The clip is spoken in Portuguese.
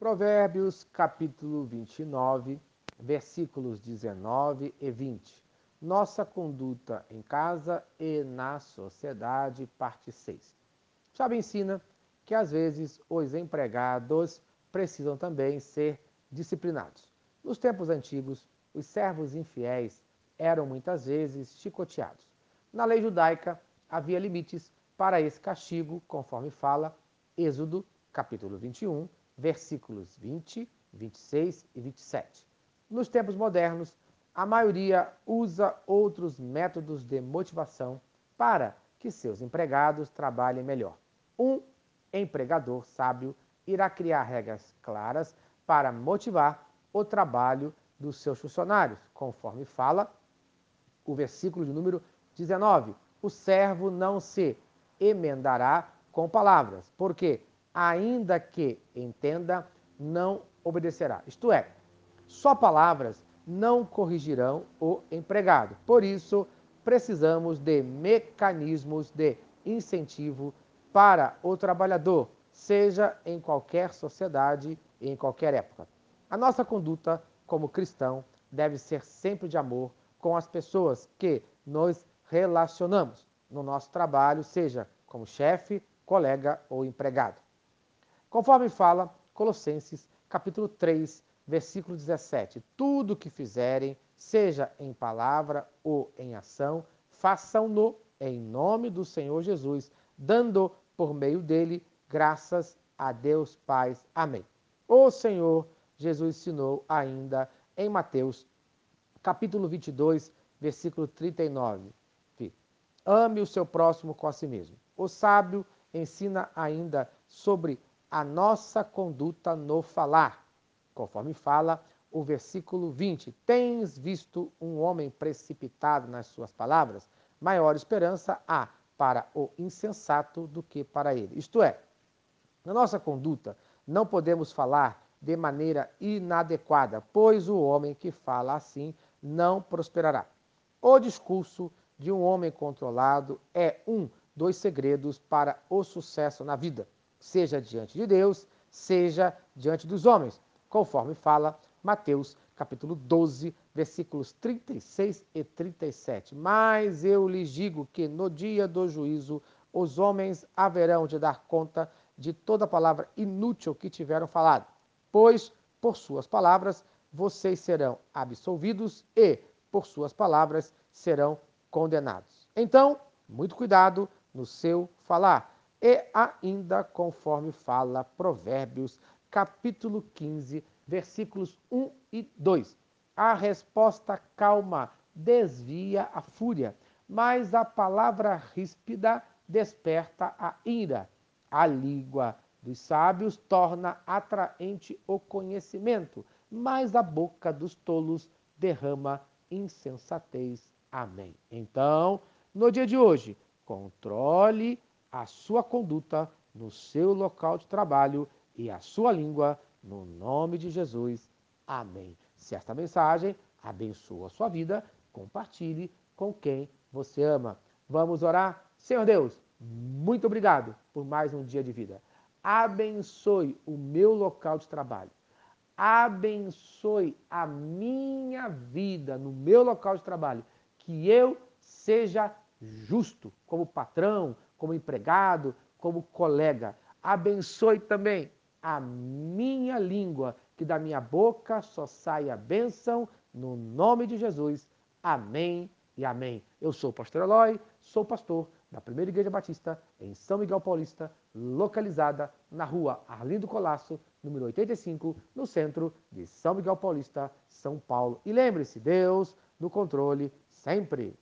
Provérbios capítulo 29, versículos 19 e 20. Nossa conduta em casa e na sociedade, parte 6. Sabe ensina que às vezes os empregados precisam também ser disciplinados. Nos tempos antigos, os servos infiéis eram muitas vezes chicoteados. Na lei judaica havia limites para esse castigo, conforme fala Êxodo capítulo 21, versículos 20, 26 e 27. Nos tempos modernos, a maioria usa outros métodos de motivação para que seus empregados trabalhem melhor. Um empregador sábio irá criar regras claras para motivar o trabalho dos seus funcionários, conforme fala o versículo de número 19. O servo não se emendará com palavras, porque ainda que entenda, não obedecerá. Isto é, só palavras não corrigirão o empregado. Por isso, precisamos de mecanismos de incentivo para o trabalhador, seja em qualquer sociedade e em qualquer época. A nossa conduta como cristão deve ser sempre de amor com as pessoas que nos relacionamos no nosso trabalho, seja como chefe, colega ou empregado. Conforme fala Colossenses, capítulo 3, versículo 17: Tudo que fizerem, seja em palavra ou em ação, façam-no em nome do Senhor Jesus, dando por meio dele graças a Deus Pai. Amém. O Senhor Jesus ensinou ainda em Mateus, capítulo 22, versículo 39. Ame o seu próximo com a si mesmo. O sábio ensina ainda sobre a nossa conduta no falar. Conforme fala o versículo 20: Tens visto um homem precipitado nas suas palavras? Maior esperança há para o insensato do que para ele. Isto é, na nossa conduta, não podemos falar de maneira inadequada, pois o homem que fala assim não prosperará. O discurso de um homem controlado é um dos segredos para o sucesso na vida seja diante de Deus, seja diante dos homens, conforme fala Mateus capítulo 12, versículos 36 e 37. Mas eu lhes digo que no dia do juízo os homens haverão de dar conta de toda palavra inútil que tiveram falado, pois por suas palavras vocês serão absolvidos e por suas palavras serão condenados. Então, muito cuidado no seu falar e ainda conforme fala Provérbios, capítulo 15, versículos 1 e 2. A resposta calma desvia a fúria, mas a palavra ríspida desperta a ira. A língua dos sábios torna atraente o conhecimento, mas a boca dos tolos derrama insensatez. Amém. Então, no dia de hoje, controle a sua conduta no seu local de trabalho e a sua língua, no nome de Jesus. Amém. Se esta mensagem abençoa a sua vida, compartilhe com quem você ama. Vamos orar? Senhor Deus, muito obrigado por mais um dia de vida. Abençoe o meu local de trabalho. Abençoe a minha vida no meu local de trabalho. Que eu seja justo como patrão, como empregado, como colega. Abençoe também a minha língua, que da minha boca só saia bênção, no nome de Jesus. Amém e amém. Eu sou o pastor Eloy, sou pastor da Primeira Igreja Batista em São Miguel Paulista, localizada na rua Arlindo Colasso, número 85, no centro de São Miguel Paulista, São Paulo. E lembre-se, Deus no controle sempre.